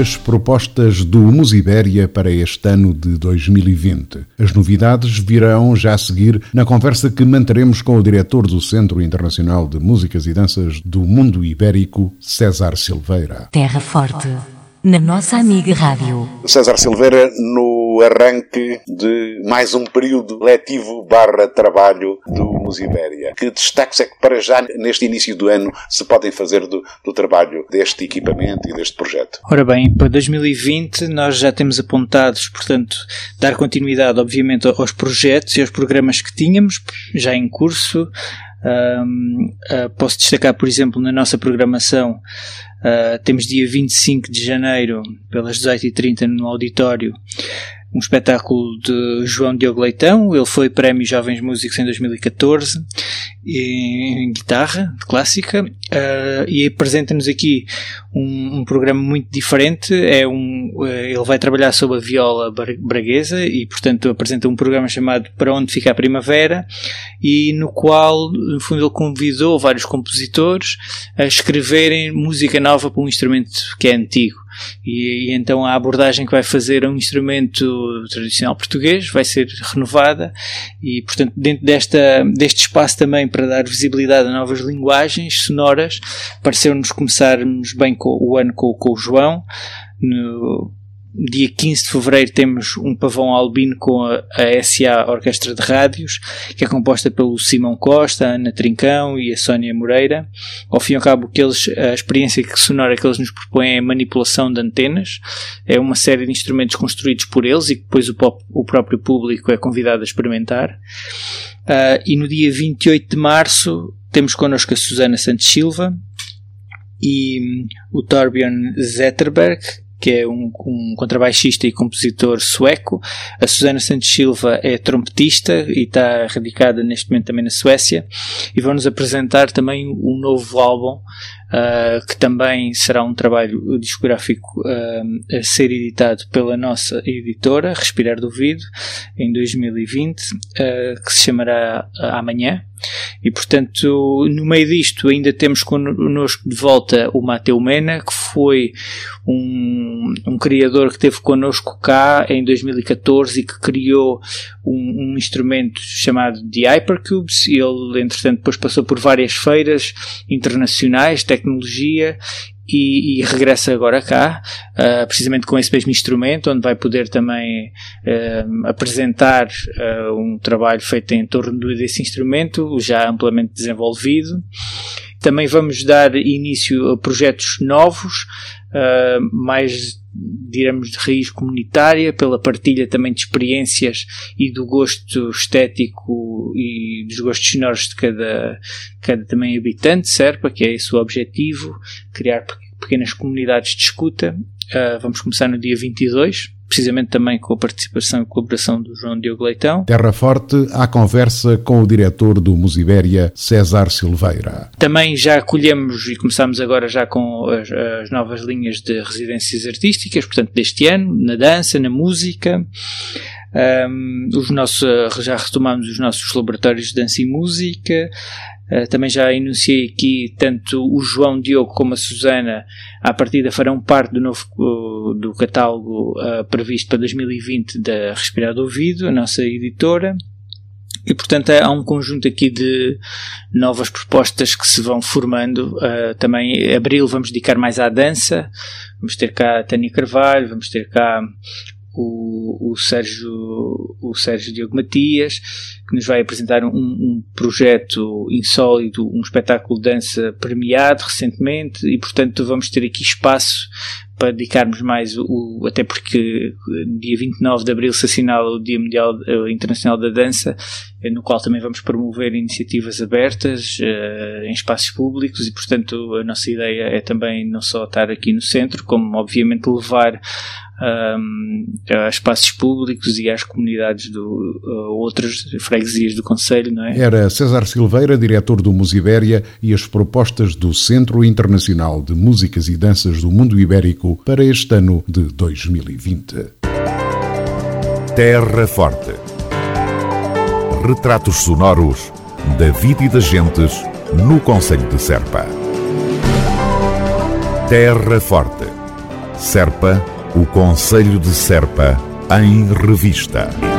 As propostas do Musibéria para este ano de 2020. As novidades virão já a seguir na conversa que manteremos com o diretor do Centro Internacional de Músicas e Danças do Mundo Ibérico, César Silveira. Terra Forte na nossa amiga Rádio. César Silveira, no arranque de mais um período letivo barra trabalho do Musibéria. Que destaques é que para já, neste início do ano, se podem fazer do, do trabalho deste equipamento e deste projeto? Ora bem, para 2020 nós já temos apontados, portanto, dar continuidade, obviamente, aos projetos e aos programas que tínhamos já em curso. Um, uh, posso destacar, por exemplo, na nossa programação Uh, temos dia 25 de janeiro, pelas 18h30, no auditório, um espetáculo de João Diogo Leitão. Ele foi Prémio Jovens Músicos em 2014 em guitarra clássica uh, e apresenta-nos aqui um, um, programa muito diferente. É um, uh, ele vai trabalhar sobre a viola braguesa e, portanto, apresenta um programa chamado Para Onde Fica a Primavera e no qual, no fundo, ele convidou vários compositores a escreverem música nova para um instrumento que é antigo. E, e, então a abordagem que vai fazer a um instrumento tradicional português vai ser renovada e, portanto, dentro desta, deste espaço também para dar visibilidade a novas linguagens sonoras, pareceu-nos começarmos bem com, o ano com, com o João. No, dia 15 de fevereiro temos um pavão albino com a, a, SA Orquestra de Rádios, que é composta pelo Simão Costa, a Ana Trincão e a Sónia Moreira. Ao fim e ao cabo, que eles, a experiência sonora que eles nos propõem é a manipulação de antenas. É uma série de instrumentos construídos por eles e que depois o, pop, o próprio público é convidado a experimentar. Uh, e no dia 28 de março temos connosco a Susana Santos Silva e hum, o Torbjörn Zetterberg, que é um, um, contrabaixista e compositor sueco. A Susana Santos Silva é trompetista e está radicada neste momento também na Suécia. E vão-nos apresentar também um novo álbum uh, que também será um trabalho discográfico uh, a ser editado pela nossa editora, Respirar do em 2020, uh, ah, que se chamará Amanhã. E portanto, no meio disto, ainda temos connosco de volta o Mateu Mena, que foi um, um criador que esteve connosco cá em 2014 e que criou um, um instrumento chamado de Hypercubes. Ele, entretanto, depois passou por várias feiras internacionais, tecnologia e, e, regressa agora cá, uh, precisamente com esse mesmo instrumento, onde vai poder também uh, apresentar uh, um trabalho feito em torno desse instrumento, já amplamente desenvolvido. Também vamos dar início a projetos novos, mais diremos de raiz comunitária, pela partilha também de experiências e do gosto estético e dos gostos sonoros de cada, cada também habitante, Serpa, que é esse o objetivo, criar pequenas comunidades de escuta. Uh, vamos começar no dia 22, precisamente também com a participação e colaboração do João Diogo Leitão. Terra Forte, à conversa com o diretor do Musibéria, César Silveira. Também já acolhemos e começamos agora já com as, as novas linhas de residências artísticas, portanto, deste ano, na dança, na música. Um, os nossos, já retomamos os nossos laboratórios de dança e música. Uh, também já enunciei aqui tanto o João Diogo como a Susana, à partida farão parte do novo do catálogo uh, previsto para 2020 da Respirar do Ouvido, a nossa editora. E portanto há um conjunto aqui de novas propostas que se vão formando. Uh, também em abril vamos dedicar mais à dança. Vamos ter cá a Tânia Carvalho, vamos ter cá o, o, Sérgio, o Sérgio Diogo Matias, que nos vai apresentar um, um, projeto insólito, um espetáculo de dança premiado recentemente, e portanto vamos ter aqui espaço para dedicarmos mais o, até porque dia 29 de abril se assinala o Dia Mundial uh, Internacional da Dança, uh, no qual também vamos promover iniciativas abertas uh, em espaços públicos e, portanto, a nossa ideia é também não só estar aqui no centro, como obviamente levar a espaços públicos e às comunidades do outras freguesias do Conselho, não é? Era César Silveira, diretor do Musibéria e as propostas do Centro Internacional de Músicas e Danças do Mundo Ibérico para este ano de 2020. Terra Forte. Retratos sonoros da vida e das gentes no Conselho de Serpa. Terra Forte. Serpa o Conselho de Serpa em Revista.